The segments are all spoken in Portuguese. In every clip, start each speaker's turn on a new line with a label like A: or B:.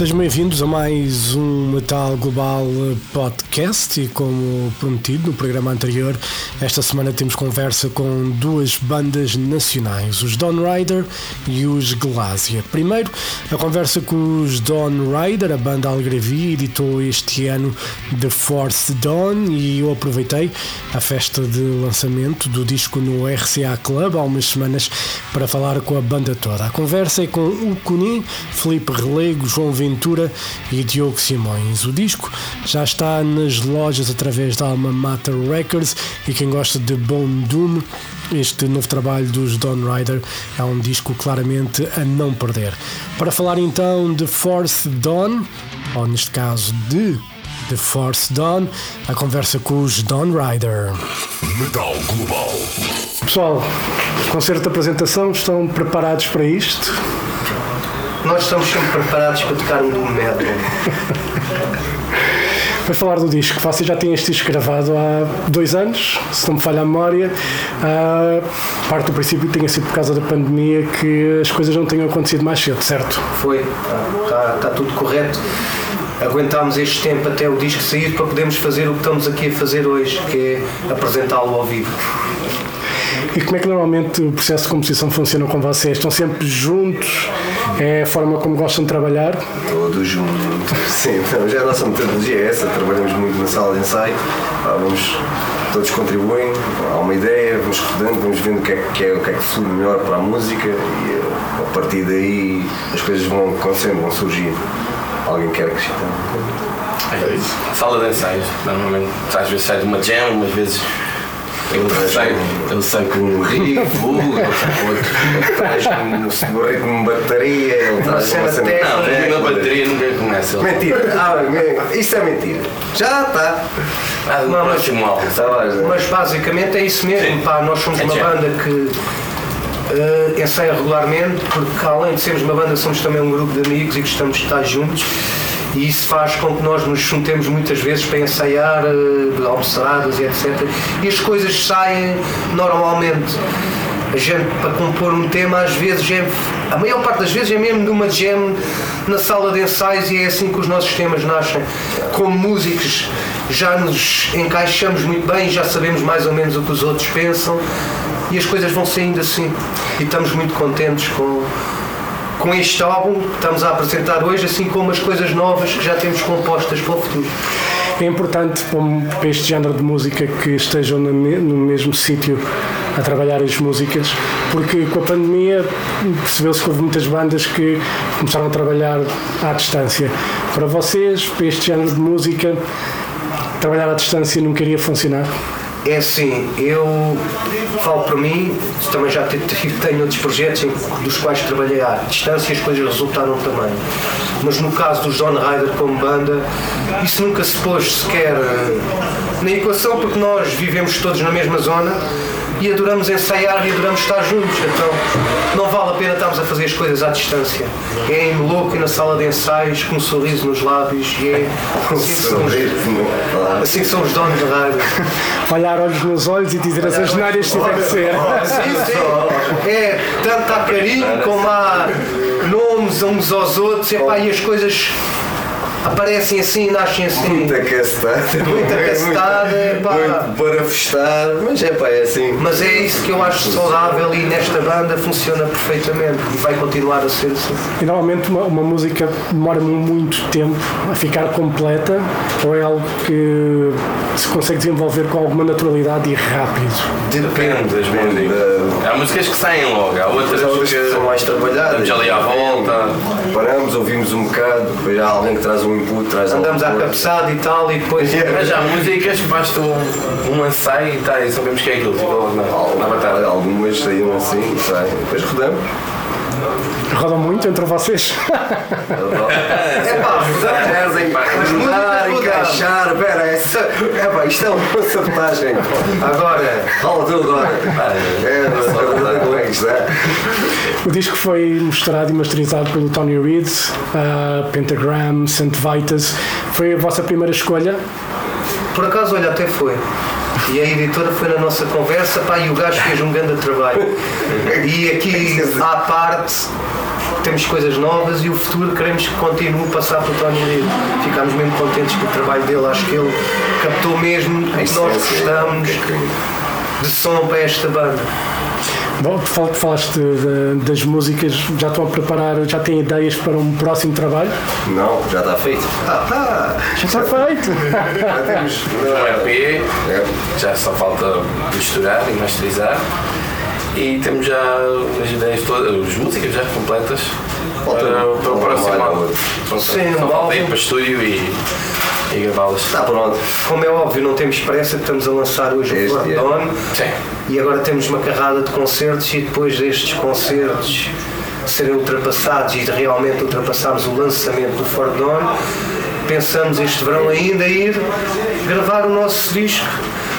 A: Sejam bem-vindos a mais um Metal Global Podcast e como prometido no programa anterior, esta semana temos conversa com duas bandas nacionais, os Dawn Rider e os Glasia. Primeiro, a conversa com os Dawn Rider, a banda Algravia editou este ano The Force Dawn e eu aproveitei a festa de lançamento do disco no RCA Club há umas semanas para falar com a banda toda. A conversa é com o Cunin, Felipe Relego, João Ventura e Diogo Simões. O disco já está nas lojas através da Alma Mater Records e quem gosta de Bone Doom, este novo trabalho dos Dawn Rider é um disco claramente a não perder. Para falar então de Force Dawn, ou neste caso de The Force Dawn, a conversa com os Dawn Rider. Metal Global. Pessoal, concerto de apresentação, estão preparados para isto?
B: Nós estamos sempre preparados para tocar um doom metal.
A: Para falar do disco, você já tem este disco gravado há dois anos, se não me falha a memória. Uh, parte do princípio que tenha sido por causa da pandemia que as coisas não tenham acontecido mais cedo, certo?
B: Foi, está, está, está tudo correto aguentámos este tempo até o disco sair para podermos fazer o que estamos aqui a fazer hoje, que é apresentá-lo ao vivo.
A: E como é que normalmente o processo de composição funciona com vocês? Estão sempre juntos? É a forma como gostam de trabalhar?
C: Todos juntos. Sim, então, já a nossa metodologia é essa. Trabalhamos muito na sala de ensaio. Vamos, todos contribuem, há uma ideia, vamos estudando, vamos vendo o que é que, é, o que, é que flui melhor para a música e a partir daí as coisas vão acontecendo, vão surgir. Alguém quer acrescentar?
D: É isso. Sala de ensaios, normalmente às vezes sai de uma jam, umas vezes eu sei, eu sei que um rico,
C: outro traz um burrito com bateria, ele traz uma cena
D: Não, na bateria ninguém conhece.
C: Mentira, ah, isso é mentira. Já está.
D: Ah, não, mas,
B: mas basicamente é isso mesmo, pá, nós somos é uma banda que uh, ensaia regularmente, porque além de sermos uma banda, somos também um grupo de amigos e gostamos de estar juntos e isso faz com que nós nos juntemos muitas vezes para ensaiar, uh, almoçaradas e etc. E as coisas saem normalmente. A gente, para compor um tema, às vezes é, a maior parte das vezes é mesmo de uma jam na sala de ensaios e é assim que os nossos temas nascem. Como músicos, já nos encaixamos muito bem, já sabemos mais ou menos o que os outros pensam e as coisas vão saindo assim. E estamos muito contentes com, com este álbum estamos a apresentar hoje, assim como as coisas novas que já temos compostas para o futuro.
A: É importante para este género de música que estejam no mesmo sítio a trabalhar as músicas, porque com a pandemia percebeu-se que houve muitas bandas que começaram a trabalhar à distância. Para vocês, para este género de música, trabalhar à distância não queria funcionar?
B: É assim, eu falo para mim, também já tenho outros projetos dos quais trabalhei à distância e as coisas resultaram também. Mas no caso dos John Ryder como banda, isso nunca se pôs sequer eh, na equação porque nós vivemos todos na mesma zona e adoramos ensaiar e adoramos estar juntos. Então não vale a pena estarmos a fazer as coisas à distância. É em louco e na sala de ensaios, com um sorriso nos lábios e é assim que são os, assim são os donos da rádio.
A: Olhar olhos nos olhos e dizer as asneiras que tiver que ser.
B: Sim, sim. É tanto há carinho como há nomes uns aos outros epá, e as coisas aparecem assim, nascem assim.
C: Muita cacetada.
B: Muita cacetada, pá.
C: Muito para festar, mas é pá, é assim.
B: Mas é isso que eu acho saudável e nesta banda funciona perfeitamente e vai continuar a ser assim.
A: E normalmente uma, uma música demora muito tempo a ficar completa ou é algo que se consegue desenvolver com alguma naturalidade e rápido?
D: Depende das músicas. Há músicas que saem logo, há outras,
C: que são mais trabalhadas.
D: Já ali à volta.
C: Paramos, ouvimos um bocado, depois há alguém que traz um input, traz
B: Andamos à cabeçada e tal, e depois.
D: Yeah. Mas há músicas, basta um, um ensaio e tá, e sabemos que é aquilo, tipo, na, na batalha.
C: Algumas saíram assim, sai. depois rodamos.
A: Rodam muito entre vocês?
B: é pá,
C: rodar, encaixar, pera, essa, é pá, isto é uma sabotagem.
B: Agora,
C: fala tu agora. É, como é é?
A: O disco foi mostrado e masterizado pelo Tony Reed, uh, Pentagram, St. Vitus. Foi a vossa primeira escolha?
B: por acaso, olha, até foi. E a editora foi na nossa conversa, pá, e o gajo fez um grande trabalho. E aqui, à parte, temos coisas novas e o futuro queremos que continue a passar para o Tony Reid. Ficámos mesmo contentes com o trabalho dele, acho que ele captou mesmo o que nós gostamos de som para esta banda.
A: Bom, tu falaste de- das músicas, já estão a preparar, já têm ideias para um próximo trabalho?
C: Não, já está feito. Ah, tá.
A: Já está feito!
C: Já temos.
D: Um EP,
C: É.
D: já só falta misturar e masterizar. E temos já as ideias todas, as músicas já completas
C: Falta
D: para, para o próximo álbum.
B: Sim,
D: só falta ir para o estúdio e, e gravá-las.
C: Está pronto.
B: Como é óbvio, não temos pressa, estamos a lançar hoje o
C: Este é.
B: Dawn
D: Sim.
B: E agora temos uma carrada de concertos e depois destes concertos serem ultrapassados e de realmente ultrapassarmos o lançamento do Fort Dawn, pensamos este verão ainda ir gravar o nosso disco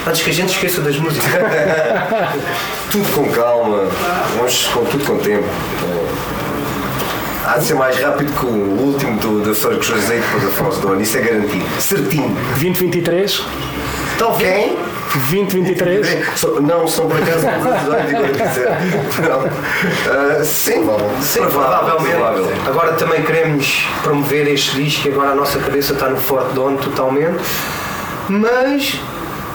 B: antes que a gente esqueça das músicas.
C: Tudo com calma, vamos com tudo com tempo. Há de ser mais rápido que o último do, da Fergus Azeite para da Force Dawn, isso é garantido. Certinho.
A: 2023?
B: Talvez.
A: 2023?
C: So- não, são por acaso curiosidades e agora quiser. Não. Ah, sim,
B: Sim,
C: provável,
B: provavelmente.
C: provável.
B: Agora também queremos promover este disco e agora a nossa cabeça está no Fort Dawn totalmente. Mas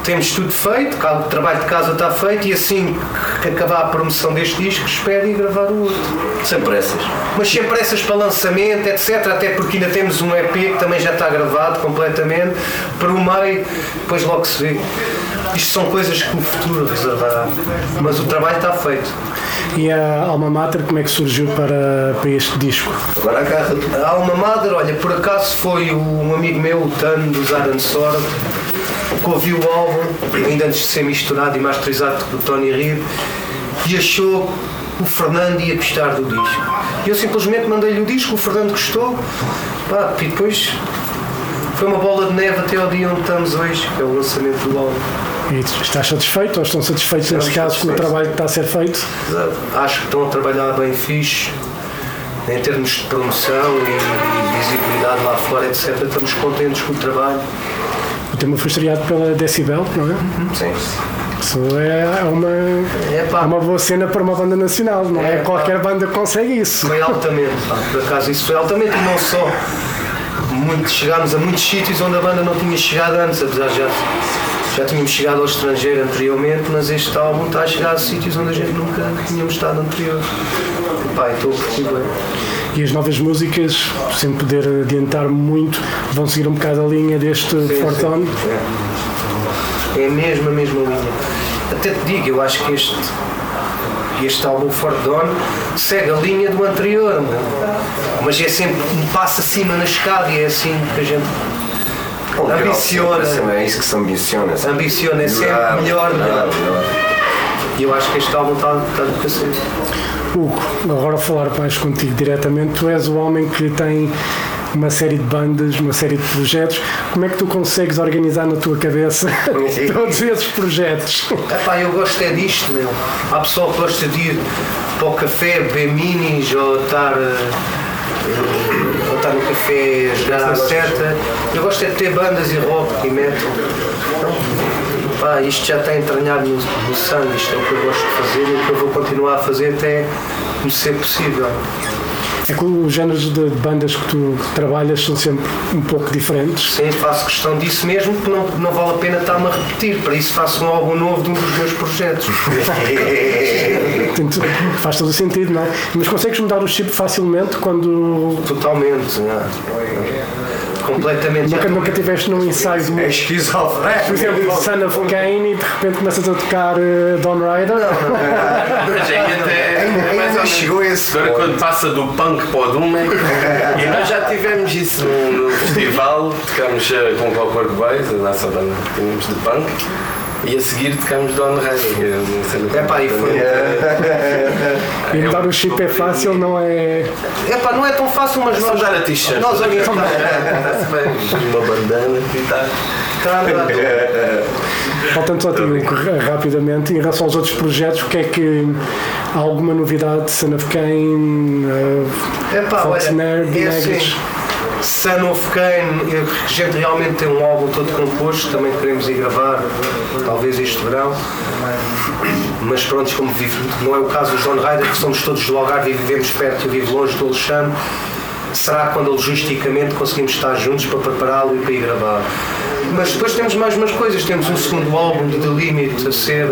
B: temos tudo feito, o trabalho de casa está feito e assim que acabar a promoção deste disco espero ir gravar o outro.
C: Sem pressas.
B: Mas sem pressas para lançamento, etc. Até porque ainda temos um EP que também já está gravado completamente. Para o meio, depois logo se vê. Isto são coisas que o futuro reservará. Mas o trabalho está feito.
A: E a Alma Mater, como é que surgiu para, para este disco?
C: Agora agarra
B: A Alma Mater, olha, por acaso foi um amigo meu, o Tano, do Zaran Sword, que ouviu o álbum, ainda antes de ser misturado e masterizado do Tony Reid, e achou que o Fernando ia gostar do disco. E eu simplesmente mandei-lhe o disco, o Fernando gostou, pá, e depois foi uma bola de neve até ao dia onde estamos hoje, que é o lançamento do álbum.
A: E estás satisfeito ou estão satisfeitos
B: Estamos
A: caso com o trabalho que está a ser feito?
B: Acho que estão a trabalhar bem fixe em termos de promoção e, e visibilidade lá fora, etc. Estamos contentes com o trabalho.
A: O tema foi estreado pela Decibel, não é?
C: Sim.
A: Isso é uma,
B: É
A: é
B: pá,
A: uma boa cena para uma banda nacional, não é?
B: É.
A: Qualquer banda consegue isso.
B: foi altamente, pá. por acaso isso foi altamente e não só. Muito, chegámos a muitos sítios onde a banda não tinha chegado antes, apesar de já, já tínhamos chegado ao estrangeiro anteriormente, mas este álbum está a chegar a sítios onde a gente nunca tínhamos estado anterior. Pá, estou a curtir bem.
A: E as novas músicas, sem poder adiantar muito, vão seguir um bocado a linha deste
B: Sim,
A: Fortone.
B: sim. É. é a mesma, mesma linha. Até te digo, eu acho que este, este álbum Fort Dawn segue a linha do anterior, mas é sempre um passo acima na escada e é assim que a gente
C: Um
B: Ambiciona.
C: sempre É isso que se ambiciona. sempre.
B: ambiciona, é sempre melhor.
C: melhorar.
B: E eu acho que este álbum está, está do cacete.
A: Hugo, agora a falar mais contigo diretamente, tu és o homem que tem uma série de bandas, uma série de projetos. Como é que tu consegues organizar na tua cabeça todos esses projetos?
B: Epá, eu gosto é disto, meu. Há pessoal que gosta de ir para o café, beber minis ou estar, eh, ou estar no café a jogar à seta. Eu gosto é de ter bandas e rock e metal. Pá, isto já está entranhado no, no sangue, isto é o que eu gosto de fazer e o que eu vou continuar a fazer até me ser possível.
A: É que os géneros de bandas que tu trabalhas são sempre um pouco diferentes.
B: Sim, faço questão disso mesmo, porque não, não vale a pena estar-me a repetir. Para isso faço um álbum novo de um dos meus projetos.
A: Faz todo o sentido, não é? Mas consegues mudar o chip facilmente quando
B: Totalmente. né? Completamente.
A: Nunca, nunca tiveste num ensaio de
C: É
A: por
C: esquizofrénico.
A: exemplo, Son of Cain e de repente começas a tocar eh, Dawn Rider?
D: Mas aí até.
C: Ainda- ainda chegou esse
D: Agora quando passa do punk para o doom é E nós já tivemos isso no, festival, tocámos eh, com o Clockwork Boys, a nossa banda tínhamos de punk, e a seguir tocámos Don que é
B: É pá, e foi.
A: E mudar o chip é fácil, não é?
B: É pá, não é tão fácil, mas nós.
D: dar a t-shirt.
B: Nós.
D: Está-se bem, uma bandana e.
B: Está a andar.
A: Voltando só a ti, ra- rapidamente, em relação aos outros projetos, o que é que há alguma novidade de of Cain, eh,
B: É pá,
A: Fox
B: olha,
A: Nerd,
B: é assim, Son of Kane, a gente realmente tem um álbum todo composto, também queremos ir gravar, talvez este verão. Mas pronto, como vivo, não é o caso do John Ryder, que somos todos do Algarve e vivemos perto, eu vivo longe do Alexandre. Será quando logisticamente conseguimos estar juntos para prepará-lo e para ir gravar? Mas depois temos mais umas coisas, temos um segundo álbum de The Limit a ser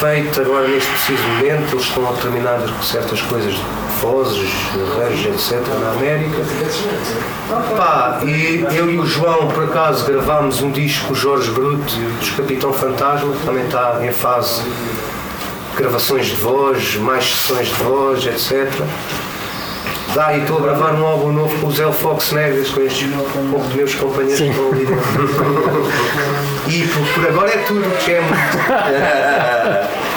B: feito agora neste preciso momento, eles estão a terminar certas coisas vozes, arranjos, etc. na América. Pá, e eu e o João, por acaso, gravámos um disco com o Jorge Bruto dos Capitão Fantasma, que também está em fase de gravações de voz, mais sessões de voz, etc. Dá, e estou a gravar um álbum novo com o Zé Fox Neves, com estes com meus companheiros Sim. que estão ali E por, por, agora é tudo, que é muito.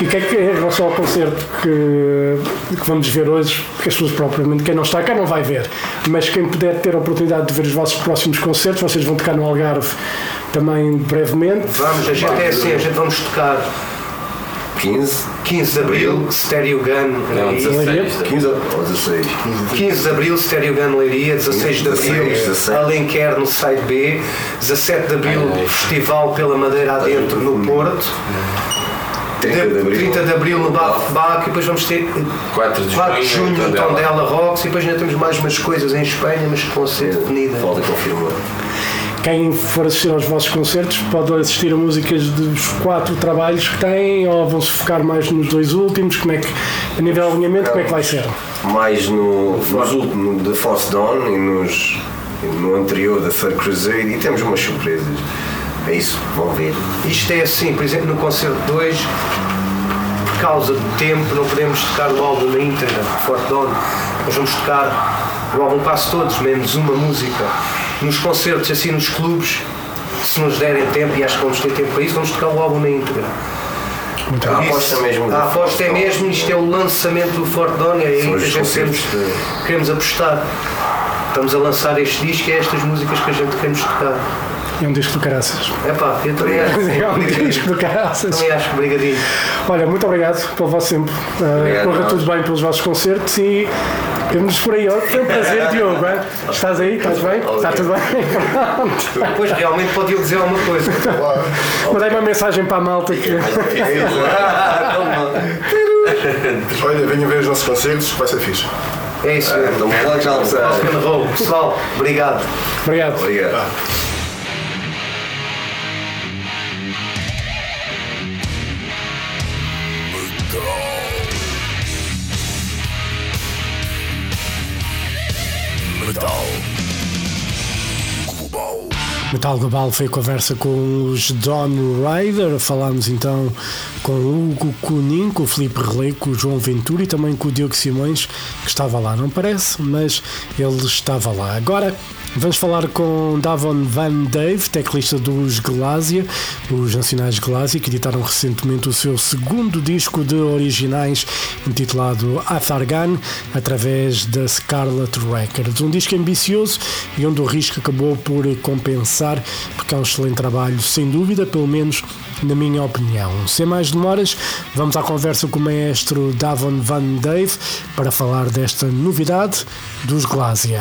A: E o que é que em relação ao concerto que, que vamos ver hoje, porque as pessoas propriamente, quem não está cá não vai ver, mas quem puder ter a oportunidade de ver os vossos próximos concertos, vocês vão tocar no Algarve também brevemente.
B: Vamos, a gente é assim, a gente vamos tocar
C: 15?
B: 15 de Abril, Stereo Gun,
C: Não, 16. 15 ou 16?
B: 15 de Abril, Stereo Gun Leiria, 16 de Abril, 16. Alenquer no site B, 17 de Abril, Festival pela Madeira Adentro no Porto. 30 de, abril, 30 de abril no Bac, e depois vamos ter
D: 4 de,
B: 4 de junho no Tondela Rocks e depois ainda temos mais umas coisas em Espanha, mas que vão ser definidas.
C: Falta confirmar.
A: Quem for assistir aos vossos concertos pode assistir a músicas dos quatro trabalhos que têm ou vão-se focar mais nos dois últimos? Como é que, a nível de alinhamento, como é que vai ser?
C: Mais no, nos últimos, The Force Dawn e nos, no anterior da Third Crusade e temos umas surpresas. É isso, vão ver.
B: Isto é assim, por exemplo, no concerto 2, por causa do tempo, não podemos tocar o álbum na íntegra, Forte Dawn. Nós vamos tocar o álbum quase todos, menos uma música. Nos concertos, assim nos clubes, se nos derem tempo, e acho que vamos ter tempo para isso, vamos tocar o álbum na íntegra.
C: Então, a aposta mesmo.
B: A aposta é mesmo, isto é o lançamento do Forte Dawn, é aí que a gente queremos, queremos apostar. Estamos a lançar este disco e é estas músicas que a gente queremos tocar.
A: É um disco do caraças.
B: É pá, eu também acho.
A: É um disco do caraças.
B: Também acho, obrigadinho.
A: Olha, muito obrigado pelo vosso tempo. Uh, corra tudo bem pelos vossos concertos e vemos por aí. Foi um prazer, Diogo. Hein? Estás aí? Estás bem? Está tudo bem?
B: Depois realmente pode eu dizer alguma coisa.
A: Mandei uma mensagem para a malta que.
E: Olha, venham ver os nossos concertos, vai ser fixe.
B: É isso mesmo.
C: Então, lá já.
B: Pessoal, obrigado.
A: Obrigado.
C: Obrigado.
A: Metal Global foi a conversa com os Don Rider. Falámos então com o Hugo Cunin, com o Felipe Relay, com o João Ventura e também com o Diogo Simões, que estava lá, não parece, mas ele estava lá. Agora Vamos falar com Davon Van Dave, teclista dos Glásia, os Nacionais Glásia, que editaram recentemente o seu segundo disco de originais, intitulado Athargan, através da Scarlet Records. Um disco ambicioso e onde o risco acabou por compensar, porque é um excelente trabalho, sem dúvida, pelo menos na minha opinião. Sem mais demoras, vamos à conversa com o maestro Davon Van Dave para falar desta novidade dos Glásia.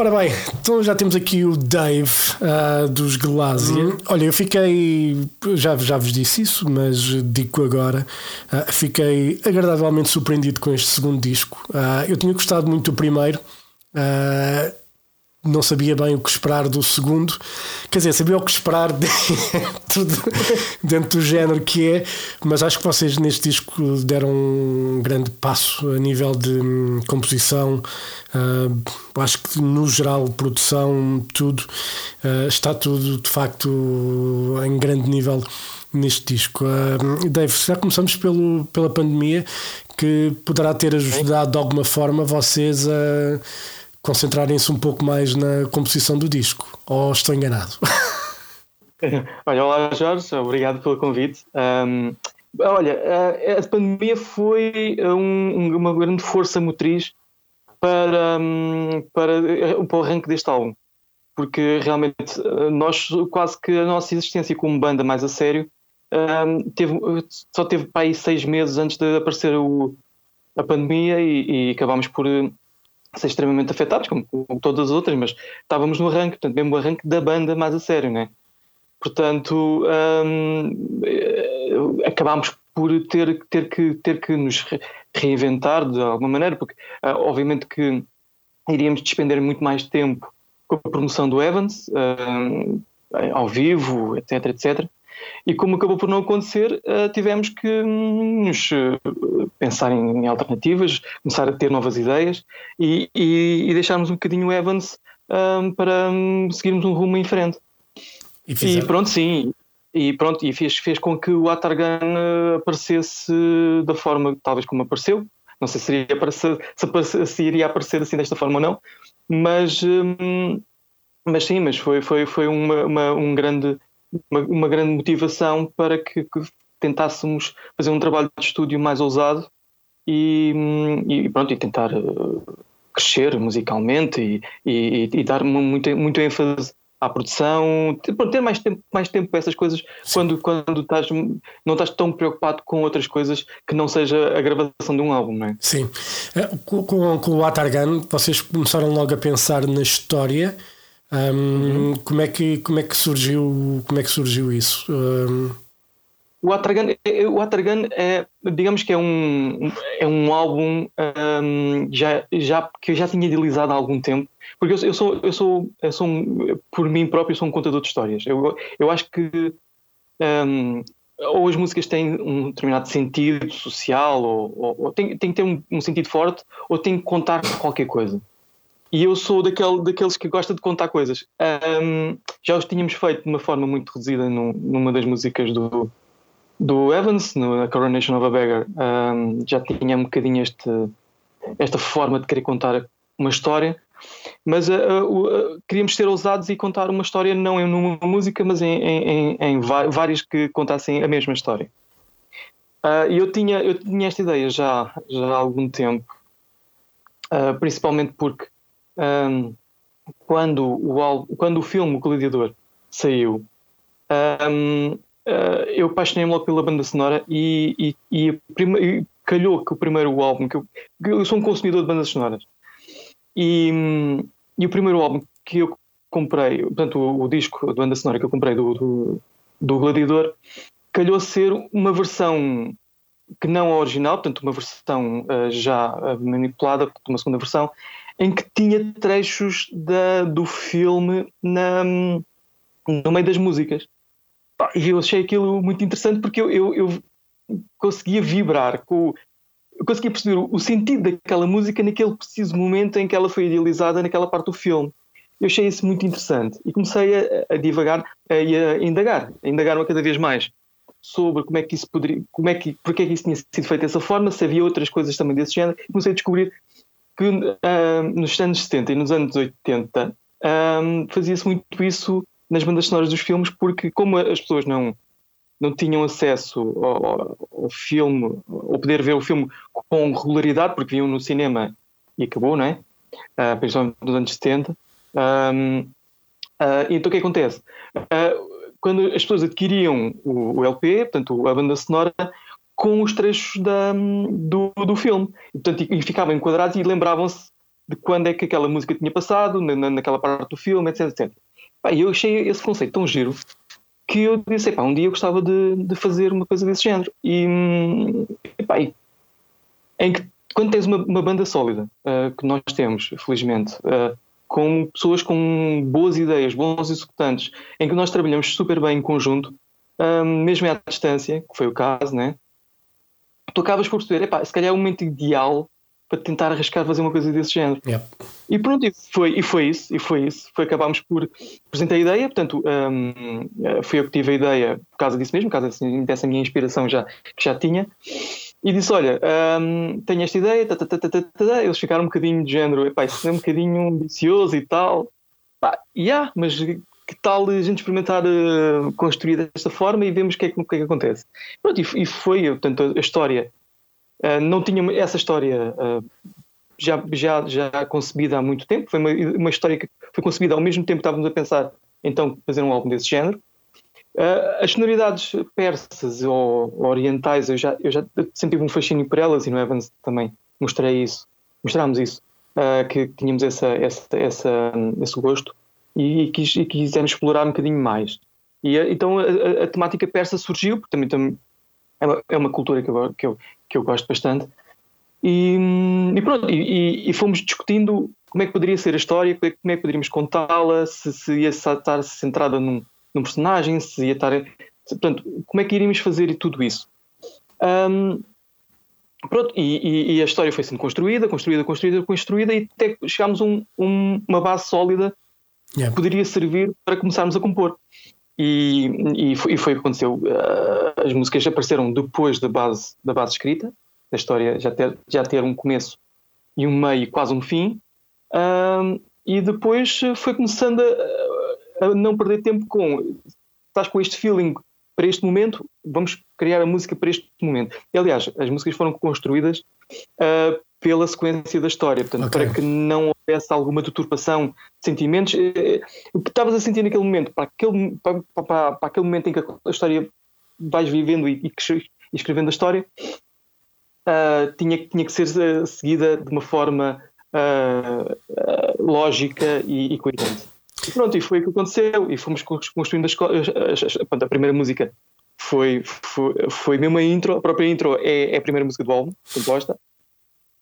A: Ora bem, então já temos aqui o Dave uh, dos Glásia. Uhum. Olha, eu fiquei, já, já vos disse isso, mas digo agora, uh, fiquei agradavelmente surpreendido com este segundo disco. Uh, eu tinha gostado muito do primeiro não sabia bem o que esperar do segundo, quer dizer, sabia o que esperar dentro, de, dentro do género que é, mas acho que vocês neste disco deram um grande passo a nível de hum, composição. Uh, acho que no geral, produção, tudo uh, está tudo de facto em grande nível neste disco. Uh, Dave, já começamos pelo, pela pandemia que poderá ter ajudado de alguma forma vocês a concentrarem-se um pouco mais na composição do disco. Ou estou enganado?
F: olha, olá Jorge, obrigado pelo convite. Um, olha, a pandemia foi um, uma grande força motriz para, para, para o arranque deste álbum, porque realmente nós, quase que a nossa existência como banda mais a sério, um, teve, só teve para aí seis meses antes de aparecer o, a pandemia e, e acabámos por ser extremamente afetados, como, como, todas as outras, mas estávamos no arranque, portanto, mesmo o arranque da banda mais a sério, né? Portanto, um, acabámos por ter, ter, que, ter que nos reinventar de alguma maneira, porque uh, obviamente que iríamos despender muito mais tempo com a promoção do Evans, uh, ao vivo, etc, etc. E como acabou por não acontecer, uh, tivemos que nos pensar em, alternativas, começar a ter novas ideias e, e, e deixarmos um bocadinho o Evans para um, seguirmos um rumo em frente. E, e pronto, sim, e pronto, e fez, fez com que o Atargan eh, aparecesse da forma talvez como apareceu. Não sei se iria aparecer, se, se iria aparecer assim desta forma ou não, mas, hum, mas sim, mas foi, foi, foi uma, uma, um grande, uma, uma grande motivação para que, que, tentássemos fazer um trabalho de estúdio mais ousado e, hum, e pronto, e tentar eh, crescer musicalmente e, e, e dar muito, muito ênfase à produção, ter mais tempo, mais tempo para essas coisas quando, quando estás, não estás tão preocupado com outras coisas que não seja a gravação de um álbum, não é?
A: Sim. Eh, com, com, com o Atargan, vocês começaram logo a pensar na história. Um, uhum. como, é que, como, é que surgiu, como é que surgiu isso? Um...
F: O Atragan, é, o Atragan é, digamos que é um, é um álbum um, já, já, que eu já tinha idealizado há algum tempo, porque eu, eu, sou, eu, sou, eu sou um, por mim próprio, sou um contador de histórias. Eu, eu acho que um, ou as músicas têm um determinado sentido social, ou, ou, ou tem, tem que ter um, um, sentido forte, ou tem que contar qualquer coisa. E eu sou daquele, daqueles que gosta de contar coisas. Um, já os tínhamos feito de uma forma muito reduzida numa das músicas do, do Evans, no Coronation of a Beggar, um, já tinha um bocadinho este, esta forma de querer contar uma história, mas uh, uh, uh, queríamos ser ousados e contar uma história não em uma música, mas em, em, em várias que contassem a mesma história. E eu tinha, eu tinha esta ideia já, já há algum tempo, principalmente porque um, quando, o, quando o filme O Gladiador saiu, um, uh, eu apaixonei-me logo pela banda sonora e, e, e, prima, calhou que o primeiro álbum, que eu, eu, sou um consumidor de bandas sonoras, e, e o primeiro álbum que eu comprei, portanto, o, o disco de banda sonora que eu comprei do, do, do Gladiador, calhou ser uma versão que não a original, portanto, uma versão uh, já uh, manipulada, uma segunda versão, em que tinha trechos da, do filme na, no meio das músicas. E eu achei aquilo muito interessante porque eu, eu, eu conseguia vibrar com. Eu conseguia perceber o sentido daquela música naquele preciso momento em que ela foi idealizada naquela parte do filme. Eu achei isso muito interessante e comecei a, a divagar e a, indagar, a indagar cada vez mais sobre como é que isso poderia, como é que, porque é que isso tinha sido feito dessa forma, se havia outras coisas também desse género. Comecei a descobrir que uh, nos anos 70 e nos anos 80 uh, fazia-se muito isso nas bandas sonoras dos filmes, porque como as pessoas não, não tinham acesso ao, ao filme, ou poder ver o filme com regularidade, porque viam no cinema e acabou, não é? Uh, principalmente nos anos 70. Um, uh, então o que acontece? Uh, quando as pessoas adquiriam o, o, LP, portanto a banda sonora, com os trechos da, do, do filme, e, portanto, e, e ficavam enquadrados e lembravam-se de quando é que aquela música tinha passado, na, naquela parte do filme, etc, etc. Pá, eu achei esse conceito tão giro que eu disse, um dia eu gostava de, de fazer uma coisa desse género. E, pá, e em que, quando tens uma, uma banda sólida, uh, que nós temos, felizmente, uh, com pessoas com boas ideias, bons executantes, em que nós trabalhamos super bem em conjunto, uh, mesmo à distância, que foi o caso, né? Tu acabas por perceber, epá, se calhar é o momento ideal para tentar arriscar fazer uma coisa desse género. Yep. E pronto, e foi, e foi isso, e foi isso. Foi, acabámos por apresentar a ideia, portanto, um, eh, fui eu que tive a ideia por causa disso mesmo, por causa dessa minha inspiração já, que já tinha. E disse: Olha, um, tenho esta ideia, tá, tá, tá, eles ficaram um bocadinho de género, epá, isso é um bocadinho ambicioso e tal. Pá, yeah, mas que tal a gente experimentar uh, construir desta forma e vemos o que é que, que, é que acontece. Pronto, e, e, foi, portanto, a história Uh, não tinha essa história uh, já, já, já concebida há muito tempo. Foi uma, uma história que foi concebida ao mesmo tempo que estávamos a pensar então fazer um álbum desse género. As sonoridades persas ou, orientais, eu já, eu já sempre tive um fascínio por elas e no Evans também mostrei isso, mostrámos isso, que tínhamos essa, essa, essa, esse gosto e, e, quis, e quisemos explorar um bocadinho mais. E então a, a, a, temática persa surgiu, porque também, também é, uma, é uma cultura que eu, que eu, que eu gosto bastante. E, e pronto, e, e, fomos discutindo como é que poderia ser a história, como é que é poderíamos contá-la, se, se ia estar centrada num, num personagem, se ia estar. Portanto, como é que iríamos fazer tudo isso? Um, pronto, e, e, e, a história foi sendo construída, construída, construída, construída, e até chegámos a um, um, uma base sólida yeah. poderia servir para começarmos a compor. E, e, foi, e foi o que aconteceu. Uh, as músicas apareceram depois da base, da base escrita, da história já ter, já ter um começo e um meio e quase um fim. Uh, e depois foi começando a, a, não perder tempo com estás com este feeling para este momento, vamos criar a música para este momento. E, aliás, as músicas foram construídas uh, pela sequência da história, portanto, okay. para que não houvesse alguma deturpação de sentimentos. Uh, o que estavas a sentir naquele momento, para aquele, para, para, para, aquele momento em que a história vais vivendo e, e, escrevendo a história, uh, tinha, tinha que ser seguida de uma forma lógica e, e coerente. E pronto, e foi o que aconteceu. E fomos construindo as, as, as, a primeira música foi, foi, foi mesmo a intro, a própria intro é, é a primeira música do álbum, composta.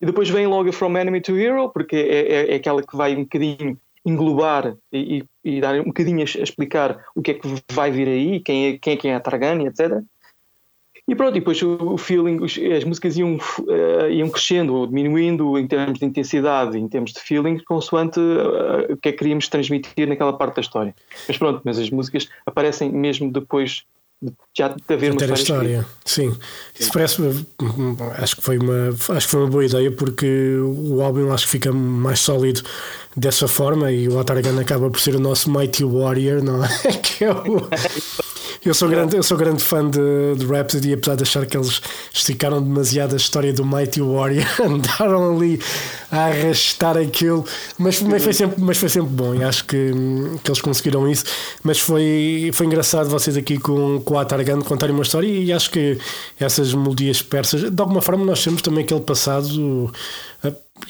F: E depois vem logo From Enemy to Hero, porque é, é, é aquela que vai um bocadinho englobar e, e, dar um bocadinho a, explicar o que é que vai vir aí, quem é quem é, quem é a Targani, etc. E pronto, e depois o, feeling, as músicas iam, uh, iam crescendo ou diminuindo em termos de intensidade, em termos de feeling, consoante uh, o que é que queríamos transmitir naquela parte da história. Mas pronto, mas as músicas aparecem mesmo depois de já de haver uma história. história.
A: Sim, isso parece acho que foi uma acho que foi uma boa ideia porque o álbum acho que fica mais sólido dessa forma e o Atargan acaba por ser o nosso Mighty Warrior, não é? que é o eu sou grande, eu sou grande fã de, de Rhapsody, apesar de achar que eles esticaram demasiado a história do Mighty Warrior, andaram ali a arrastar aquilo, mas, mas, foi, sempre, mas foi sempre bom e acho que, que eles conseguiram isso. Mas foi, foi engraçado vocês aqui com, com a Atargan contarem uma história e acho que essas melodias persas, de alguma forma, nós temos também aquele passado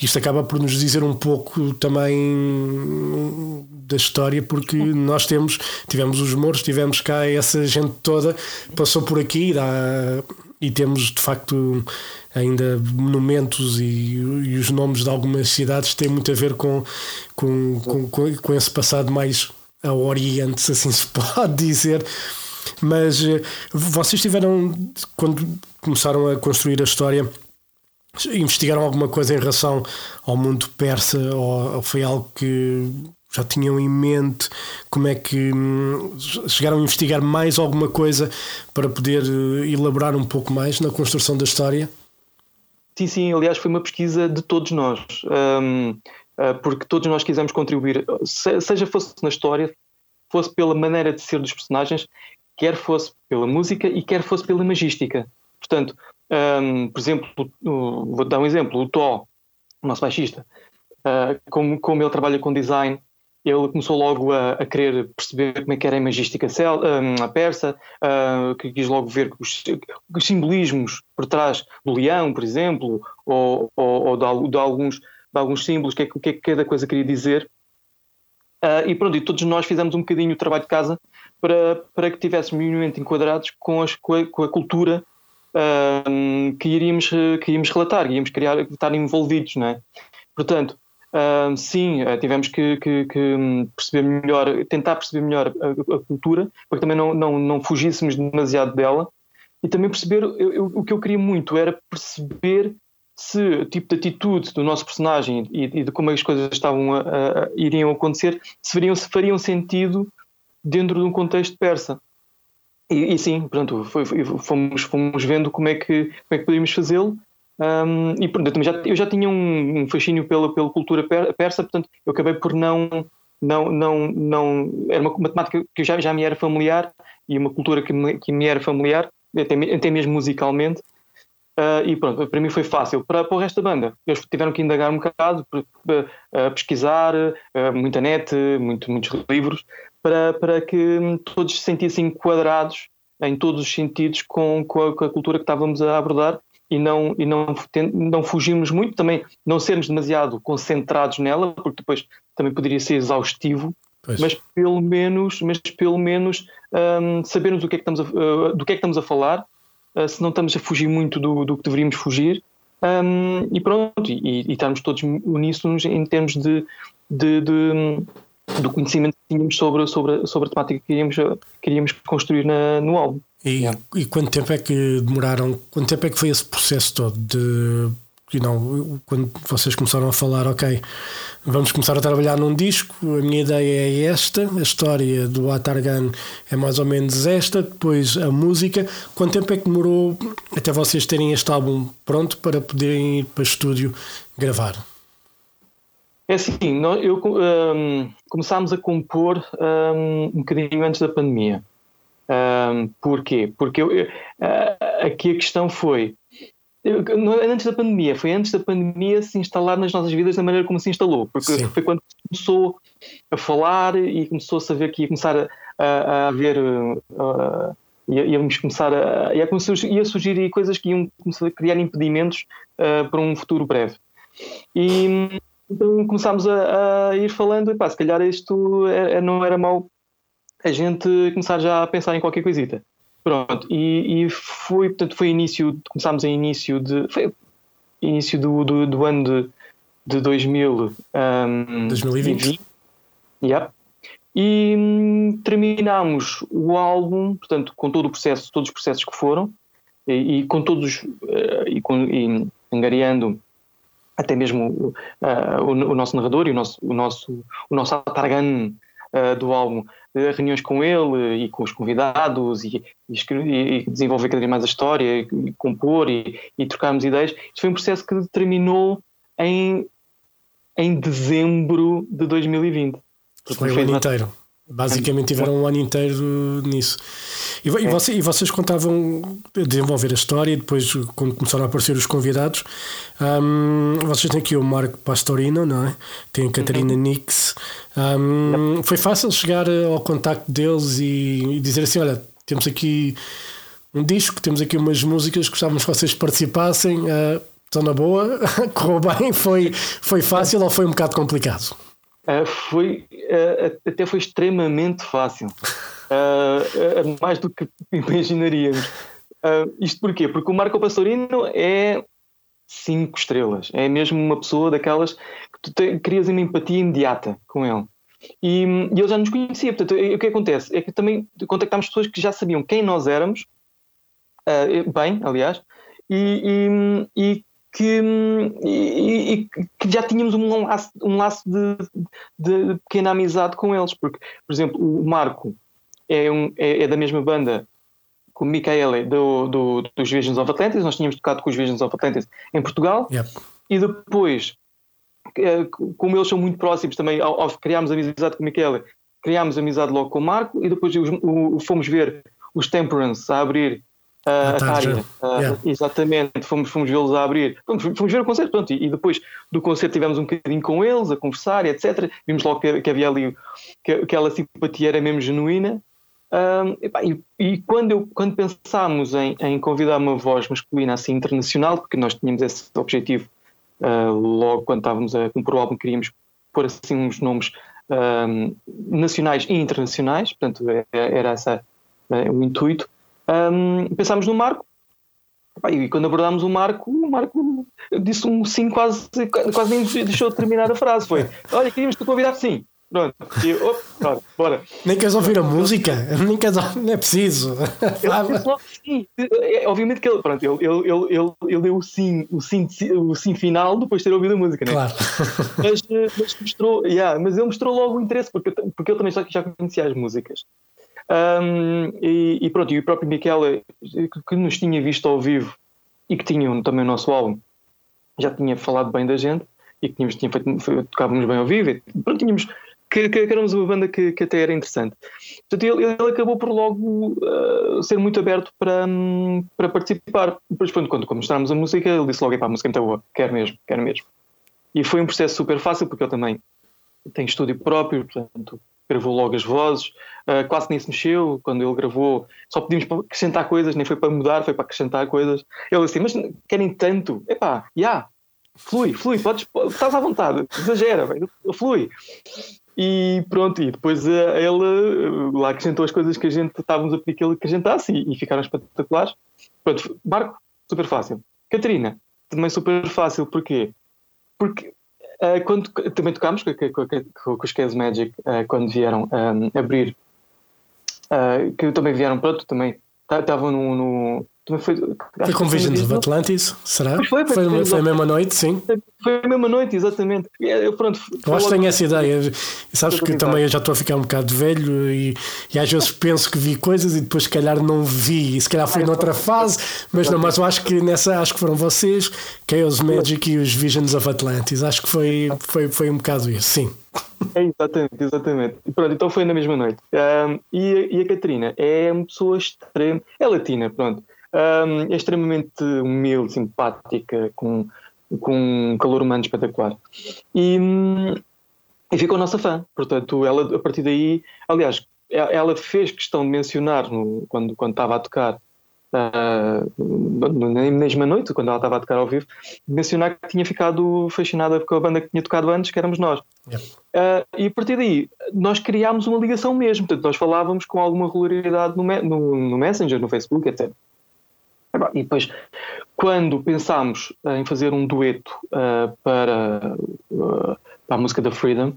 A: isto acaba por nos dizer um pouco também da história, porque nós temos, tivemos os moros, tivemos cá essa gente toda, passou por aqui dá, e temos de facto ainda monumentos e, e, os nomes de algumas cidades têm muito a ver com, com, com, com esse passado mais a Oriente, se assim se pode dizer. Mas eh, vocês tiveram, quando começaram a construir a história, investigaram alguma coisa em relação ao mundo persa ou, foi algo que já tinham em mente? Como é que hum, chegaram a investigar mais alguma coisa para poder eh, elaborar um pouco mais na construção da história?
F: Sim, sim, aliás, foi uma pesquisa de todos nós, um, eh, porque todos nós quisemos contribuir, seja fosse na história, fosse pela maneira de ser dos personagens, quer fosse pela música e quer fosse pela magística. Portanto, um, por exemplo, vou dar um exemplo, o Tó, o nosso baixista, uh, como, como ele trabalha com design, ele começou logo a, a querer perceber como é que era a magística cel, um, a persa, uh, que quis logo ver os, os, simbolismos por trás do leão, por exemplo, ou, ou, ou de, de, alguns, de alguns símbolos, o que, é, que, é que cada coisa queria dizer. Uh, e pronto, e todos nós fizemos um bocadinho o trabalho de casa para, para que estivéssemos minimamente enquadrados com, as, com, a, com a cultura que, iríamos, que iríamos relatar, iríamos criar, estar envolvidos, não é? Portanto, sim, eh, tivemos que, que, que, hum, perceber melhor, tentar perceber melhor a, a, cultura, para que também não, não, não fugíssemos demasiado dela, e também perceber, eu, eu, o que eu queria muito era perceber se o tipo de atitude do nosso personagem e, e de como as coisas estavam a, a, iriam acontecer, se fariam, se fariam sentido dentro de um contexto persa. E, e sim, pronto, foi, fomos, fomos vendo como é que, como é que podíamos fazê-lo. Um, e pronto, eu, já, eu já tinha um, um fascínio pela, pela cultura persa, portanto, eu acabei por não. não, não, não era uma matemática que já, já me era familiar e uma cultura que me, que me era familiar, até, até mesmo musicalmente. Uh, e pronto, para mim foi fácil. Para, para o resto da banda, eles tiveram que indagar um bocado, uh, pesquisar, uh, muita net, muito, muitos livros, para, para que todos se sentissem enquadrados em todos os sentidos com, com, a, com a cultura que estávamos a abordar e não, e não, não fugirmos muito, também não sermos demasiado concentrados nela, porque depois também poderia ser exaustivo, pois. mas pelo menos, mas pelo menos um, sabermos do que, é que estamos a, uh, do que é que estamos a falar, uh, se não estamos a fugir muito do, do que deveríamos fugir, um, e pronto, e, e estarmos todos uníssonos em termos de, de, de, do conhecimento que tínhamos sobre, sobre, sobre a temática que queríamos, queríamos construir na, no álbum.
A: E, yeah. e quanto tempo é que demoraram? Quanto tempo é que foi esse processo todo de you know, quando vocês começaram a falar, ok, vamos começar a trabalhar num disco, a minha ideia é esta, a história do Atargan é mais ou menos esta, depois a música, quanto tempo é que demorou até vocês terem este álbum pronto para poderem ir para o estúdio gravar?
F: É assim, eu, um, começámos a compor um, um bocadinho antes da pandemia. Um, porquê? Porque eu, uh, aqui a questão foi antes da pandemia, foi antes da pandemia se instalar nas nossas vidas da maneira como se instalou, porque Sim. foi quando começou a falar e começou a saber que ia começar a, a, a haver. Uh, íamos começar a. Ia, ia surgir coisas que iam começar a criar impedimentos uh, para um futuro breve. E então começámos a, a ir falando, e pá, se calhar isto é, é, não era mau a gente começar já a pensar em qualquer coisita. Pronto, e, e foi, portanto, foi início, começámos em início de, foi início do, do, do ano de, de 2000, um,
A: 2020.
F: Yep. E hum, terminámos o álbum, portanto, com todo o processo, todos os processos que foram, e, e com todos, uh, e, com, e angariando até mesmo uh, o, o, nosso narrador e o nosso, o nosso, o nosso Atargan uh, do álbum, reuniões com ele e com os convidados e, e, e desenvolver cada vez mais a história, e, compor e, e trocarmos ideias. Isto foi um processo que terminou em, em dezembro de 2020.
A: Foi o ano inteiro. Basicamente tiveram um ano inteiro nisso. E, e, você, e vocês contavam desenvolver a história e depois, quando começaram a aparecer os convidados, um, vocês têm aqui o Marco Pastorino, não é? Tem a Catarina uhum. Nix. Um, foi fácil chegar ao contacto deles e, e, dizer assim: olha, temos aqui um disco, temos aqui umas músicas, gostávamos que vocês participassem. Uh, estão na boa, correu bem, foi, foi fácil ou foi um bocado complicado?
F: Uh, foi, uh, até foi extremamente fácil. Uh, mais do que imaginaríamos. isto porquê? Porque o Marco Pastorino é cinco estrelas. É mesmo uma pessoa daquelas que tu te, crias uma empatia imediata com ele. E, e ele já nos conhecia. Portanto, o que acontece? É que também contactámos pessoas que já sabiam quem nós éramos, bem, aliás, e, e, e que, e, e, que já tínhamos um laço, um laço de, de, pequena amizade com eles, porque, por exemplo, o Marco é, um, é, é da mesma banda com o Michaele do, do, dos Visions of Atlantis, nós tínhamos tocado com os Visions of Atlantis em Portugal,
A: yep.
F: e depois, eh, como eles são muito próximos também, ao, ao criámos amizade com o Michaele, criámos amizade logo com o Marco, e depois os, o, fomos ver os Temperance a abrir a área. Uh, yeah. Exatamente, fomos, fomos vê-los a abrir. Fomos, fomos ver o concerto, pronto, e, e, depois do concerto tivemos um bocadinho com eles, a conversar, etc. Vimos logo que, que havia ali, que aquela simpatia era mesmo genuína. E, e, quando, eu, quando pensámos em, em, convidar uma voz masculina assim internacional, porque nós tínhamos esse objetivo uh, logo quando estávamos a compor o álbum, queríamos pôr assim uns nomes nacionais e internacionais, portanto é, era esse uh, o intuito um, pensámos no Marco. E quando abordámos o Marco, o Marco disse um sim, quase, quase nem deixou de terminar a frase. Foi: Olha, queríamos te convidar, sim. Pronto. E, op, pronto, bora.
A: Nem queres ouvir a música? Nem queres Não é preciso.
F: Eu, sim. É, obviamente que ele, pronto, ele, ele, ele, ele deu o sim, o sim, o sim final depois de ter ouvido a música, né?
A: Claro.
F: Mas, mas mostrou, yeah, mas ele mostrou logo o interesse, porque, porque eu também já, já conhecia as músicas. Um, e, e, pronto, e o próprio Michele, que nos tinha visto ao vivo e que tinha também o nosso álbum, já tinha falado bem da gente e que tínhamos, tinha feito, tocávamos bem ao vivo. E, pronto, tínhamos que, que, que, éramos uma banda que, que até era interessante. Portanto, ele, ele acabou por logo uh, ser muito aberto para, para participar. Depois, quando, quando mostramos a música, ele disse logo: a música é muito boa, quer mesmo, quer mesmo. E foi um processo super fácil, porque ele também tem estúdio próprio, portanto, gravou logo as vozes, uh, quase nem se mexeu quando ele gravou, só pedimos para acrescentar coisas, nem foi para mudar, foi para acrescentar coisas. Ele assim, mas querem tanto? Epá, já, yeah, flui, flui, podes, estás à vontade, exagera, flui. E pronto, e depois uh, ele uh, lá acrescentou as coisas que a gente estávamos a pedir que ele acrescentasse e, e ficaram espetaculares. Pronto, Marco, super fácil. Catarina, também super fácil, porquê? Porque uh, quando também tocámos com, com, com, com os Case Magic quando vieram um, abrir, que também vieram, pronto, também estavam no, no
A: também foi, foi com Visions of Atlantis, será?
F: Foi, foi, foi,
A: foi, a mesma noite, sim.
F: Foi a mesma noite, exatamente. Eu, pronto,
A: eu acho que tenho essa ideia. Sabes que também eu já estou a ficar um bocado velho e, e às vezes penso que vi coisas e depois se calhar não vi. E se calhar foi ah, noutra fase, mas não, mas eu acho que nessa acho que foram vocês, Chaos Magic e os Visions of Atlantis. Acho que foi, foi, foi um bocado isso, sim.
F: É, exatamente, exatamente. Pronto, então foi na mesma noite. Um, e, e a Catarina é uma pessoa extrema, é latina, pronto um, é extremamente humilde, simpática, com, com um calor humano espetacular. E, e ficou nossa fã. Portanto, ela a partir daí, aliás, ela fez questão de mencionar no, quando, quando estava a tocar. Uh, na mesma noite, quando ela estava a tocar ao vivo, mencionar que tinha ficado fascinada com a banda que tinha tocado antes, que éramos nós. Uh, e a partir daí, nós criámos uma ligação mesmo. Portanto, nós falávamos com alguma regularidade no, no, no Messenger, no Facebook, etc. E depois, quando pensámos em fazer um dueto uh, para, uh, para a música da Freedom,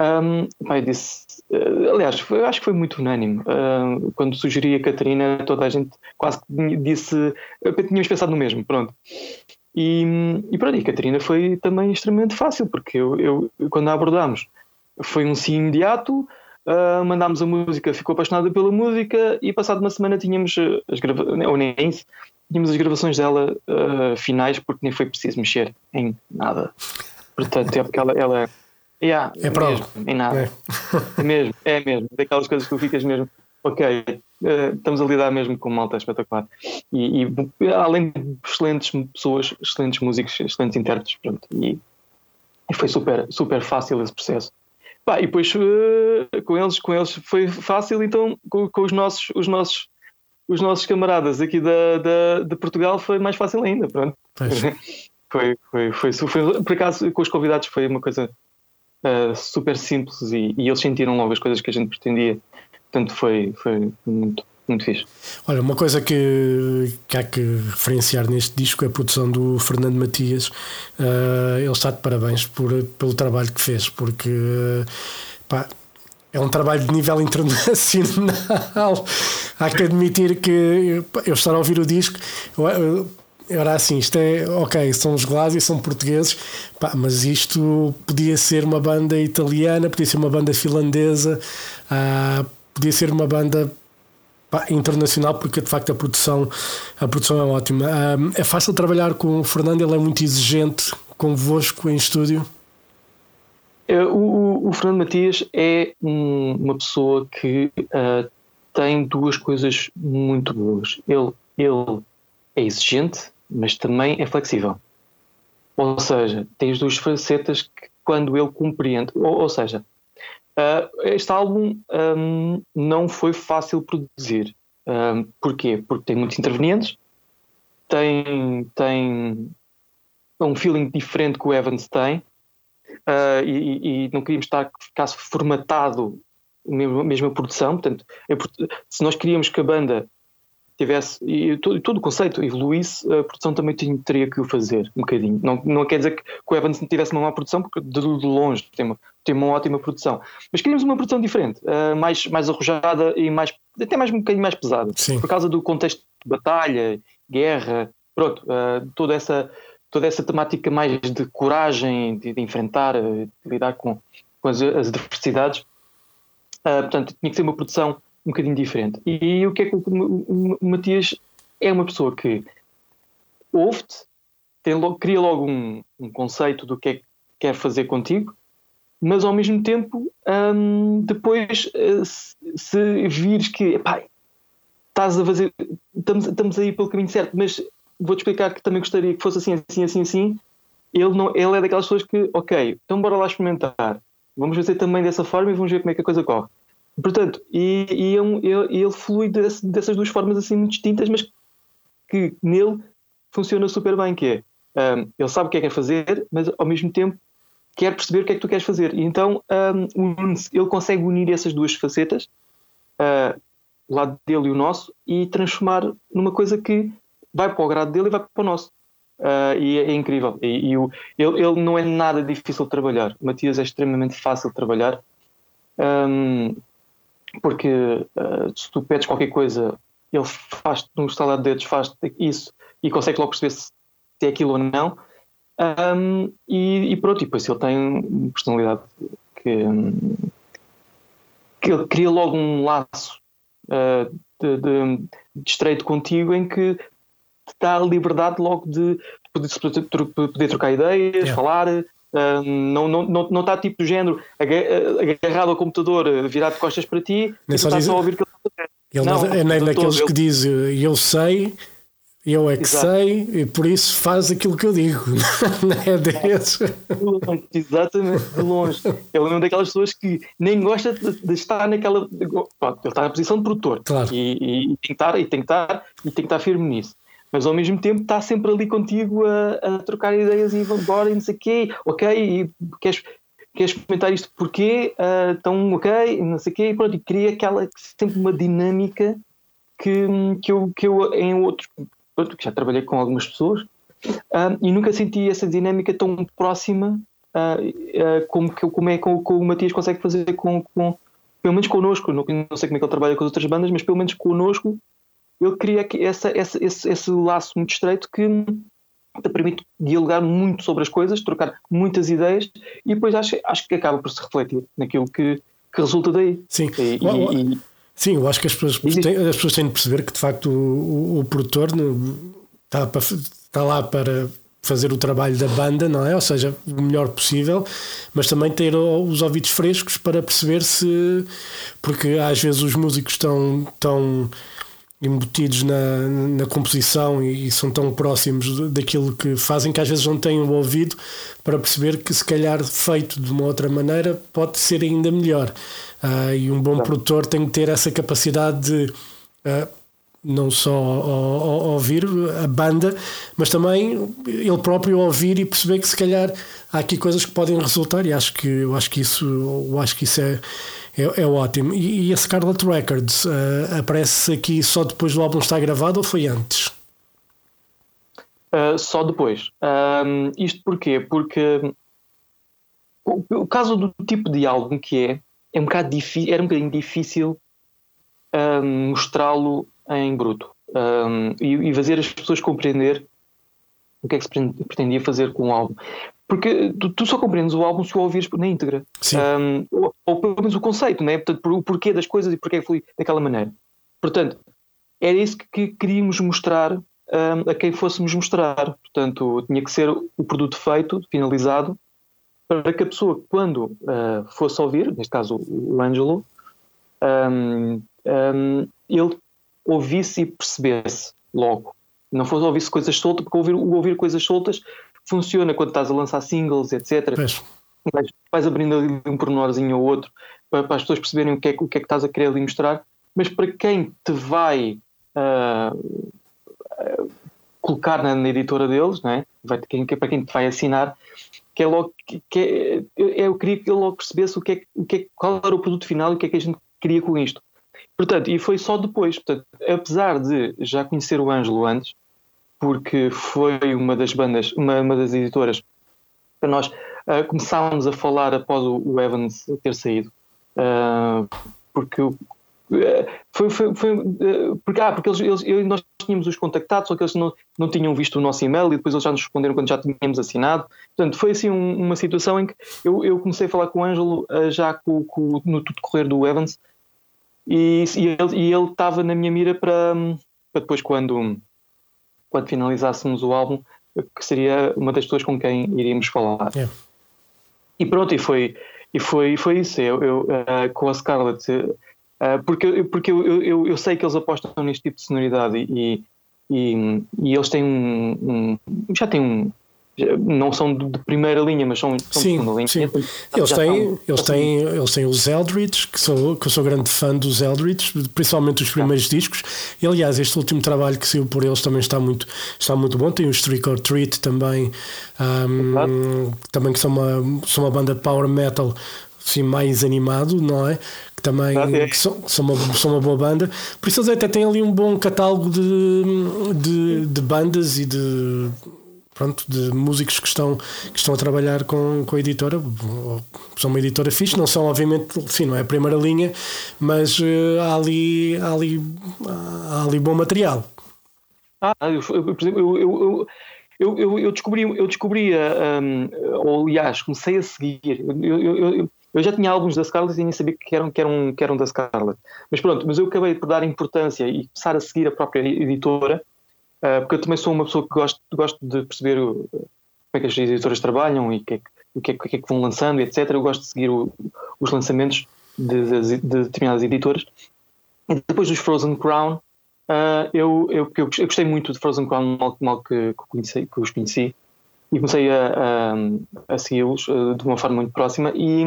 F: um, pai, disse, uh, aliás, foi, acho que foi muito unânime. Uh, quando sugeri a Catarina, toda a gente quase disse, tínhamos pensado no mesmo, pronto. E, e pronto, e a Catarina foi também extremamente fácil, porque eu, eu quando a abordámos, foi um sim imediato, Uh, mandámos a música, ficou apaixonada pela música e passado uma semana tínhamos as gravações, ou nem isso, tínhamos as gravações dela uh, finais porque nem foi preciso mexer em nada. Portanto, é porque ela, ela yeah,
A: é mesmo,
F: em nada. É. é. mesmo, é mesmo. Daquelas coisas que tu ficas mesmo, ok, uh, estamos a lidar mesmo com malta espetacular. E, e, além de excelentes pessoas, excelentes músicos, excelentes intérpretes, pronto. E, e foi super, super fácil esse processo. Pá, e depois uh, com eles, com eles foi fácil, então com, com, os nossos, os nossos, os nossos camaradas aqui da, da, de Portugal foi mais fácil ainda, pronto. Foi, foi, foi, foi, por acaso com os convidados foi uma coisa uh, super simples e, e, eles sentiram logo as coisas que a gente pretendia, portanto foi, foi muito, muito fixe.
A: Olha, uma coisa que, que há que referenciar neste disco é a produção do Fernando Matias. Uh, ele está de parabéns por, pelo trabalho que fez, porque pá, é um trabalho de nível internacional. Há que admitir que eu estar a ouvir o disco. Eu, era assim, isto é ok, são os Glass são portugueses, pá, mas isto podia ser uma banda italiana, podia ser uma banda finlandesa, ah, podia ser uma banda internacional porque de facto a produção, a produção é ótima. é fácil trabalhar com o Fernando, ele é muito exigente convosco em estúdio?
F: É, o, o, Fernando Matias é um, uma pessoa que uh, tem duas coisas muito boas. Ele, ele é exigente, mas também é flexível. Ou seja, tem as duas facetas que quando ele compreende, ou, ou seja, Uh, este álbum um, não foi fácil produzir. Um, porquê? Porque tem muitos intervenientes, tem, tem um feeling diferente que o Evans tem uh, e, e, não queríamos estar que ficasse formatado a mesma, a produção. Portanto, se nós queríamos que a banda tivesse e todo, todo o conceito evoluísse, a produção também tinha, teria que o fazer um bocadinho. Não, não quer dizer que, que o Evans não tivesse uma má produção, porque de, de longe tem uma, tem uma ótima produção. Mas queríamos uma produção diferente, uh, mais, mais arrojada e mais, até mais um bocadinho mais pesada.
A: Sim.
F: Por causa do contexto de batalha, guerra, pronto, uh, toda essa toda essa temática mais de coragem, de, de enfrentar, de lidar com, com as, as adversidades. Uh, portanto, tinha que ser uma produção um bocadinho diferente. E o que é que o, Matias é uma pessoa que ouve-te, logo, cria logo um, um, conceito do que é que quer fazer contigo, mas ao mesmo tempo, hum, depois, eh, se, se vires que epá, estás a fazer, estamos, estamos aí pelo caminho certo, mas vou-te explicar que também gostaria que fosse assim, assim, assim, assim. Ele, não, ele é daquelas pessoas que, ok, então bora lá experimentar. vamos fazer também dessa forma e vamos ver como é que a coisa corre. Portanto, e, e ele, ele flui desse, dessas duas formas assim muito distintas, mas que nele funciona super bem, que é um, ele sabe o que é que quer fazer, mas ao mesmo tempo quer perceber o que é que tu queres fazer. E então um, ele consegue unir essas duas facetas, uh, o lado dele e o nosso, e transformar numa coisa que vai para o grado dele e vai para o nosso. Uh, e é, é, incrível. E, e o, ele, ele, não é nada difícil de trabalhar. Matias é extremamente fácil de trabalhar. Um, porque uh, se tu pedes qualquer coisa, ele faz num estalar de dedos, faz isso e consegue logo perceber se é aquilo ou não. Um, e, e, pronto, e depois ele tem uma personalidade que, que ele cria logo um laço uh, de, de, de, estreito contigo em que dá a liberdade logo de poder, trocar ideias, yeah. falar. Uh, não, não, não, não está tipo do género agarrado ao computador, virado de costas para ti,
A: e
F: só,
A: diz...
F: só a ouvir que
A: ele não, é nem daqueles que diz eu sei, eu é que Exato. sei e por isso faz aquilo que eu digo. Não é desse.
F: Exatamente, de longe. Ele é uma daquelas pessoas que nem gosta de, estar naquela. Ele está na posição de produtor.
A: Claro.
F: E, e, e, tem que estar, e tem que estar, e tem que estar firme nisso. Mas ao mesmo tempo está sempre ali contigo a, a trocar ideias e vão embora e não sei o quê, ok, queres, queres comentar isto porquê? Uh, então, ok, não sei o quê, e pronto, e cria aquela sempre uma dinâmica que, que, eu, que eu em outros pronto, já trabalhei com algumas pessoas uh, e nunca senti essa dinâmica tão próxima uh, como, que, como é que o, o Matias consegue fazer com, com pelo menos connosco, não, não, sei como é que ele trabalha com as outras bandas, mas pelo menos connosco ele cria essa, essa, esse, esse laço muito estreito que te permite dialogar muito sobre as coisas, trocar muitas ideias e depois acho, acho que acaba por se refletir naquilo que, que resulta daí.
A: Sim.
F: E,
A: e, e, Sim, eu acho que as pessoas, têm, as pessoas têm de perceber que de facto o, o, o produtor está, para, está lá para fazer o trabalho da banda, não é? Ou seja, o melhor possível, mas também ter os ouvidos frescos para perceber se. Porque às vezes os músicos estão tão embutidos na, na composição e, e, são tão próximos daquilo que fazem que às vezes não têm o ouvido para perceber que se calhar feito de uma outra maneira pode ser ainda melhor. Uh, e um bom produtor tem que ter essa capacidade de uh, não só ouvir a banda, mas também ele próprio ouvir e perceber que se calhar há aqui coisas que podem resultar e acho que eu acho que isso eu acho que isso é é, é ótimo. E, e, a Scarlet Records uh, aparece aqui só depois do álbum estar gravado ou foi antes?
F: Uh, só depois. Isto porquê? Porque o, o, caso do tipo de álbum que é, é um bocado era um bocadinho difícil um, mostrá-lo em bruto e, e, fazer as pessoas compreender o que é que se pretendia fazer com o álbum. Porque tu, tu, só compreendes o álbum se o ouvires na íntegra. Um, ou, ou, pelo menos o conceito, né? Portanto, o porquê das coisas e porquê foi daquela maneira. Portanto, era isso que, que queríamos mostrar um, a quem fôssemos mostrar. Portanto, tinha que ser o produto feito, finalizado, para que a pessoa, quando uh, fosse ouvir, neste caso o Angelo, um, ele ouvisse e percebesse logo. Não fosse ouvir coisas soltas, porque ouvir, ouvir coisas soltas funciona quando estás a lançar singles, etc. Vais, vais, abrindo ali um pormenorzinho ou outro para, para, as pessoas perceberem o que, é, o que é que estás a querer ali mostrar, mas para quem te vai uh, colocar na, na, editora deles, né? vai, quem, para quem te vai assinar, que é logo que, que é, eu queria que ele logo percebesse o que é, o que é, qual era o produto final e o que é que a gente queria com isto. Portanto, e foi só depois, portanto, apesar de já conhecer o Ângelo antes, porque foi uma das bandas, uma, uma das editoras para nós uh, começámos a falar após o, o Evans ter saído, uh, porque uh, foi, foi, foi porque, ah, porque eles, eles, nós tínhamos os contactados, só que eles não, não tinham visto o nosso e-mail e depois eles já nos responderam quando já tínhamos assinado. Portanto, foi assim um, uma situação em que eu, eu comecei a falar com o Ângelo já com, com, no decorrer do Evans e, e ele estava na minha mira para, para depois quando quando finalizássemos o álbum, que seria uma das pessoas com quem iríamos falar. Yeah. E pronto, e foi, e foi, foi isso. Eu, eu uh, com a Scarlett, uh, porque, porque eu, eu, eu, sei que eles apostam neste tipo de sonoridade e, e, e eles têm um, um, já têm um, não são de primeira linha, mas são, são
A: sim,
F: de segunda linha.
A: Sim. Eles, têm, eles, têm, eles têm os Eldritch, que, sou, que eu sou grande fã dos Eldritch, principalmente os primeiros discos. E aliás, este último trabalho que saiu por eles também está muito, está muito bom. Tem o Streak or Treat também, um, também que são uma, são uma banda de power metal assim, mais animado, não é? Que também que são, são, uma, são uma boa banda. Por isso eles até têm ali um bom catálogo de, de, de bandas e de pronto, de músicos que estão, que estão a trabalhar com, com a editora. São uma editora fixe, não são, obviamente, sim, não é a primeira linha, mas uh, há, ali, há, ali, há ali bom material.
F: Ah, eu, por exemplo, eu, eu, eu, eu, descobri, eu descobri um, ou aliás, comecei a seguir. Eu, eu, eu, já tinha álbuns da Scarlett e nem sabia que eram, que, eram, que eram da Scarlett. Mas pronto, mas eu acabei por dar importância e começar a seguir a própria editora porque eu também sou uma pessoa que gosto, gosto de perceber como é que as editoras trabalham e o que, é que, o que, é, que, é que vão lançando, etc. Eu gosto de seguir o, os lançamentos de, de, de, determinadas editoras. E depois dos Frozen Crown, uh, eu, eu, eu, gostei muito de Frozen Crown mal, mal que, que, conheci, que os conheci e comecei a, a, a segui-los uh, de uma forma muito próxima e,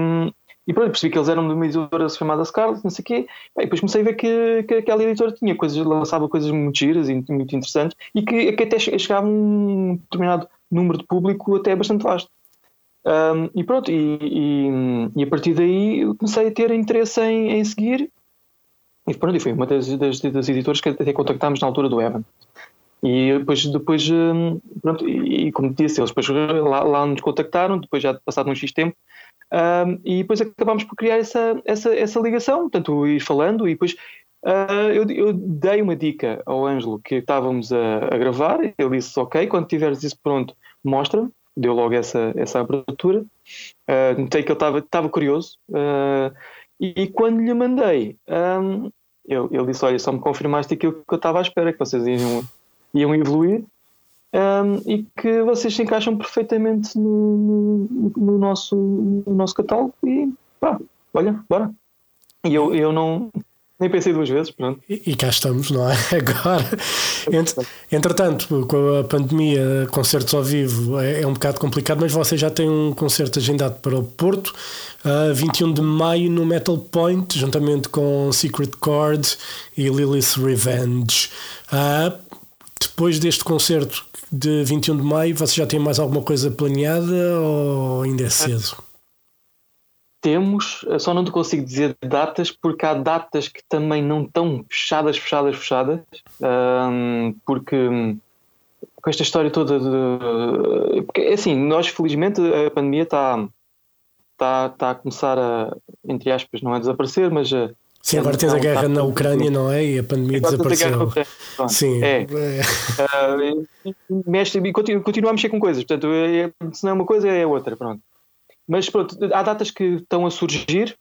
F: e pronto, percebi que eles eram de uma editora chamada Scarlet, não sei o quê. E depois comecei a ver que, que aquela editora tinha coisas, lançava coisas muito giras e muito interessantes e que, que até chegava um determinado número de público até bastante vasto. Um, e pronto, e, e, e, a partir daí comecei a ter interesse em, em seguir. E pronto, e foi uma das, das, das editoras que até contactámos na altura do Evan. E depois, depois pronto, e, e como disse, eles depois lá, lá nos contactaram, depois já passado um X tempo, um, e depois acabámos por criar essa, essa, essa ligação, portanto, ir falando, e depois uh, eu, eu, dei uma dica ao Ângelo que estávamos a, a, gravar, ele disse, ok, quando tiveres isso pronto, mostra-me, deu logo essa, essa abertura, uh, notei que ele estava curioso, uh, e, e, quando lhe mandei, um, ele, ele disse, olha, só me confirmaste aquilo que eu estava à espera, que vocês iam, iam evoluir, um, e que vocês se encaixam perfeitamente no, no, no, nosso, no nosso catálogo e pá, olha, bora. E eu, eu não nem pensei duas vezes, pronto.
A: E, e cá estamos, não é? Agora, entretanto, com a pandemia, concertos ao vivo é, é, um bocado complicado, mas você já tem um concerto agendado para o Porto, uh, 21 de maio no Metal Point, juntamente com Secret Chord e Lilith's Revenge. Uh, depois deste concerto, de 21 de maio, você já tem mais alguma coisa planeada ou ainda é cedo?
F: Temos, só não te consigo dizer datas, porque há datas que também não estão fechadas, fechadas, fechadas, um, porque com esta história toda de. Porque, assim, nós felizmente a pandemia está, está, está a começar a, entre aspas, não é desaparecer, mas a
A: Sim, agora tens a guerra na Ucrânia, não é? E a pandemia desapareceu. Sim.
F: É. Uh, mexe, e continua a mexer com coisas. Portanto, é, é, se não é uma coisa, é outra. Pronto. Mas pronto, há datas que estão a surgir,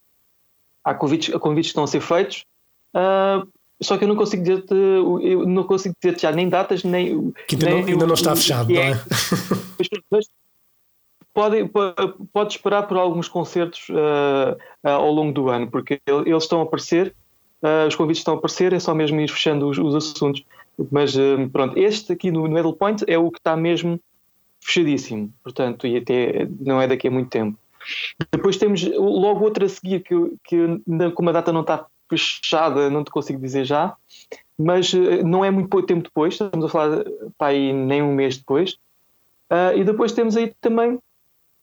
F: há convites, convites que estão a ser feitos, uh, só que eu não consigo dizer-te, não consigo dizer já nem datas, nem.
A: Que ainda, nem, não, ainda não está fechado, não é?
F: Mas, pode, pode esperar por alguns concertos uh, uh, ao longo do ano, porque eles estão a aparecer, uh, os convites estão a aparecer, é só mesmo ir fechando os, os assuntos. Mas pronto, este aqui no, no Middle Point é o que está mesmo fechadíssimo, portanto, e até não é daqui a muito tempo. Depois temos logo outra a seguir, que, que como a data não está fechada, não te consigo dizer já, mas não é muito pouco tempo depois, estamos a falar para aí nem um mês depois. Uh, e depois temos aí também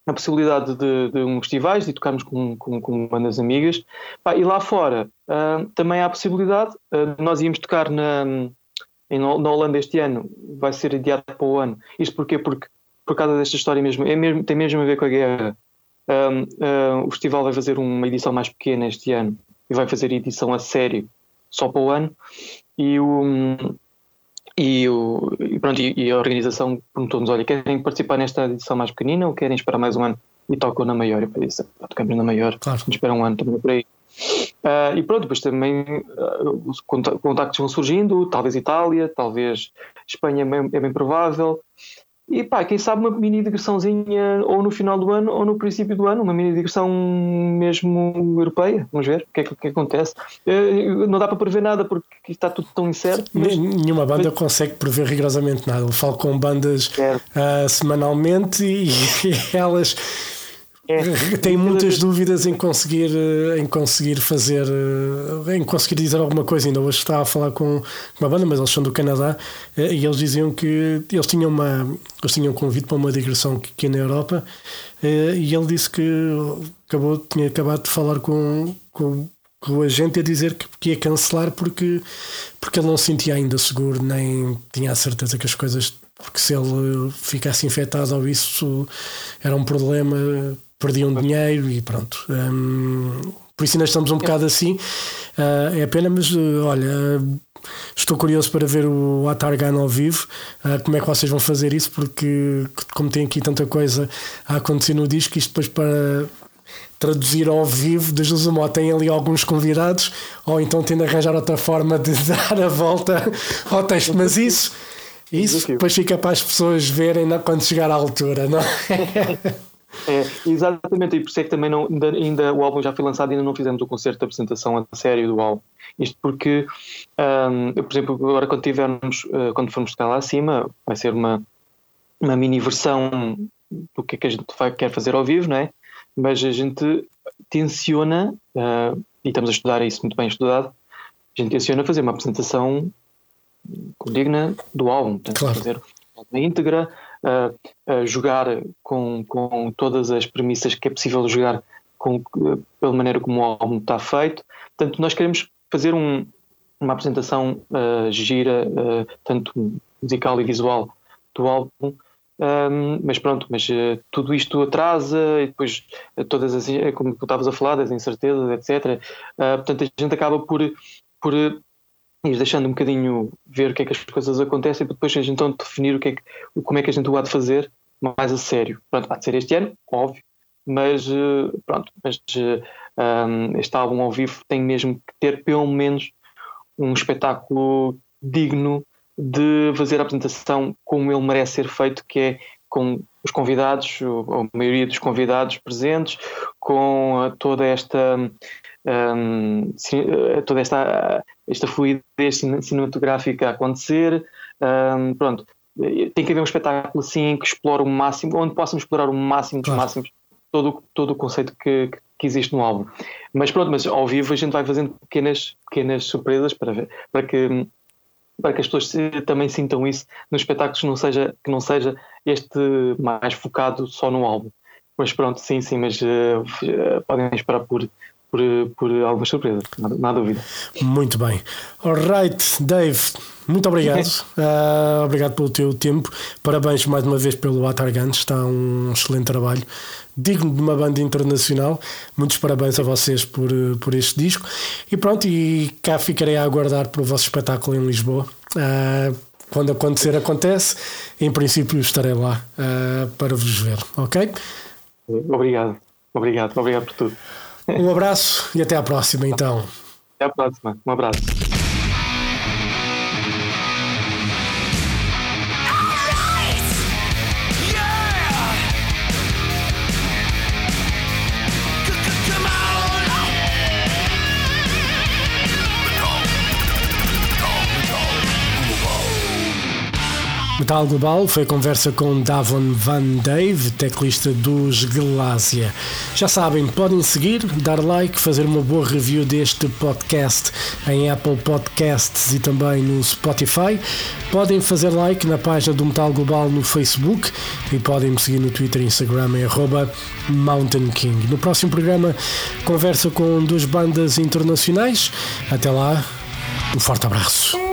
F: a possibilidade de, de um festivais e tocarmos com, com, com bandas amigas. Pá, e lá fora uh, também há a possibilidade, uh, nós íamos tocar na, em, na Holanda este ano, vai ser adiado para o ano. Isto porquê? Porque por causa desta história mesmo, é mesmo tem mesmo a ver com a guerra. Uh, o festival vai fazer uma edição mais pequena este ano e vai fazer edição a sério só para o ano. E o, e, o, e, pronto, e, e a organização perguntou-nos: olha, querem participar nesta edição mais pequenina ou querem esperar mais um ano? E tocam na maior. E eu disse: tocamos na maior, claro. espera um ano também por aí. Uh, e pronto, depois também uh, os contactos vão surgindo, talvez Itália, talvez Espanha é bem, é bem provável. E pá, quem sabe uma mini digressãozinha ou no final do ano ou no princípio do ano, uma mini digressão mesmo europeia. Vamos ver o que é que, que acontece. Uh, não dá para prever nada porque está tudo tão incerto.
A: Mas... Nenhuma banda mas... consegue prever rigorosamente nada. Eu falo com bandas uh, semanalmente e elas é. Tenho muitas dúvidas em conseguir, eh, em conseguir fazer, eh, em conseguir dizer alguma coisa. Ainda hoje estava a falar com uma banda, mas eles são do Canadá, eh, e eles diziam que eles tinham, uma, eles tinham um convite para uma digressão aqui na Europa, e ele disse que acabou, tinha acabado de falar com, com, com a gente a dizer que, que ia cancelar porque, porque ele não se sentia ainda seguro, nem tinha a certeza que as coisas porque se ele ficasse infectado ou isso era um problema perdiam dinheiro e pronto. Um, por isso ainda estamos um bocado assim. Uh, é pena, mas uh, olha, estou curioso para ver o Atargan ao vivo. Uh, como é que vocês vão fazer isso? Porque, como tem aqui tanta coisa a acontecer no disco, isto depois para traduzir ao vivo, duas uma, tem ali alguns convidados, ou então tem de arranjar outra forma de dar a volta ao texto. Mas isso, isso depois fica para as pessoas verem quando chegar à altura, não é?
F: É, exatamente, e por isso é que também não, ainda, ainda, o álbum já foi lançado e ainda não fizemos o concerto de apresentação a sério do álbum. Isto porque, um, eu, por exemplo, agora quando tivermos, uh, quando formos estar lá acima, vai ser uma, uma mini versão do que é que a gente vai, quer fazer ao vivo, não é? Mas a gente tenciona, uh, e estamos a estudar isso muito bem estudado, a gente tenciona fazer uma apresentação digna do álbum, portanto, claro. fazer uma íntegra, uh, jogar com, com todas as premissas que é possível jogar com, pela maneira como o álbum está feito. Portanto, nós queremos fazer um, uma apresentação uh, gira, uh, tanto musical e visual, do álbum. Um, mas pronto, mas uh, tudo isto atrasa e depois todas as, como tu estavas a falar, das incertezas, etc. portanto, a gente acaba por, por ir deixando um bocadinho ver o que é que as coisas acontecem e depois então definir o que é que, como é que a gente o há de fazer mais a sério. Pronto, há de ser este ano, óbvio, mas eh, pronto, mas um, este álbum ao vivo tem mesmo que ter pelo menos um espetáculo digno de fazer a apresentação como ele merece ser feito, que é com os convidados, a maioria dos convidados presentes, com toda esta um, toda esta, esta fluidez cinematográfica a acontecer. Um, pronto, tem que haver um espetáculo assim que explore o máximo, onde possamos explorar o máximo dos claro. máximos todo, todo o conceito que, que existe no álbum. Mas pronto, mas ao vivo a gente vai fazendo pequenas, pequenas surpresas para, ver, para que para que as pessoas também sintam isso nos espetáculos que não seja que não seja este mais focado só no álbum. Mas pronto, sim, sim, mas uh, podem esperar por por, por algumas surpresas, não há dúvida.
A: Muito bem. Alright, Dave, muito obrigado. uh, obrigado pelo teu tempo. Parabéns mais uma vez pelo Atargan, está um excelente trabalho. Digno de uma banda internacional. Muitos parabéns a vocês por, por este disco. E pronto, e cá ficarei a aguardar pelo vosso espetáculo em Lisboa. Uh, quando acontecer, acontece. Em princípio, estarei lá uh, para vos ver, ok?
F: Obrigado, obrigado, obrigado por tudo.
A: Um abraço e até à próxima, então.
F: Até à próxima. Um abraço.
A: Metal Global foi conversa com Davon Van Dave, teclista dos Glásia. Já sabem, podem seguir, dar like, fazer uma boa review deste podcast em Apple Podcasts e também no Spotify. Podem fazer like na página do Metal Global no Facebook e podem me seguir no Twitter e Instagram em Mountain King. No próximo programa, conversa com duas bandas internacionais. Até lá, um forte abraço.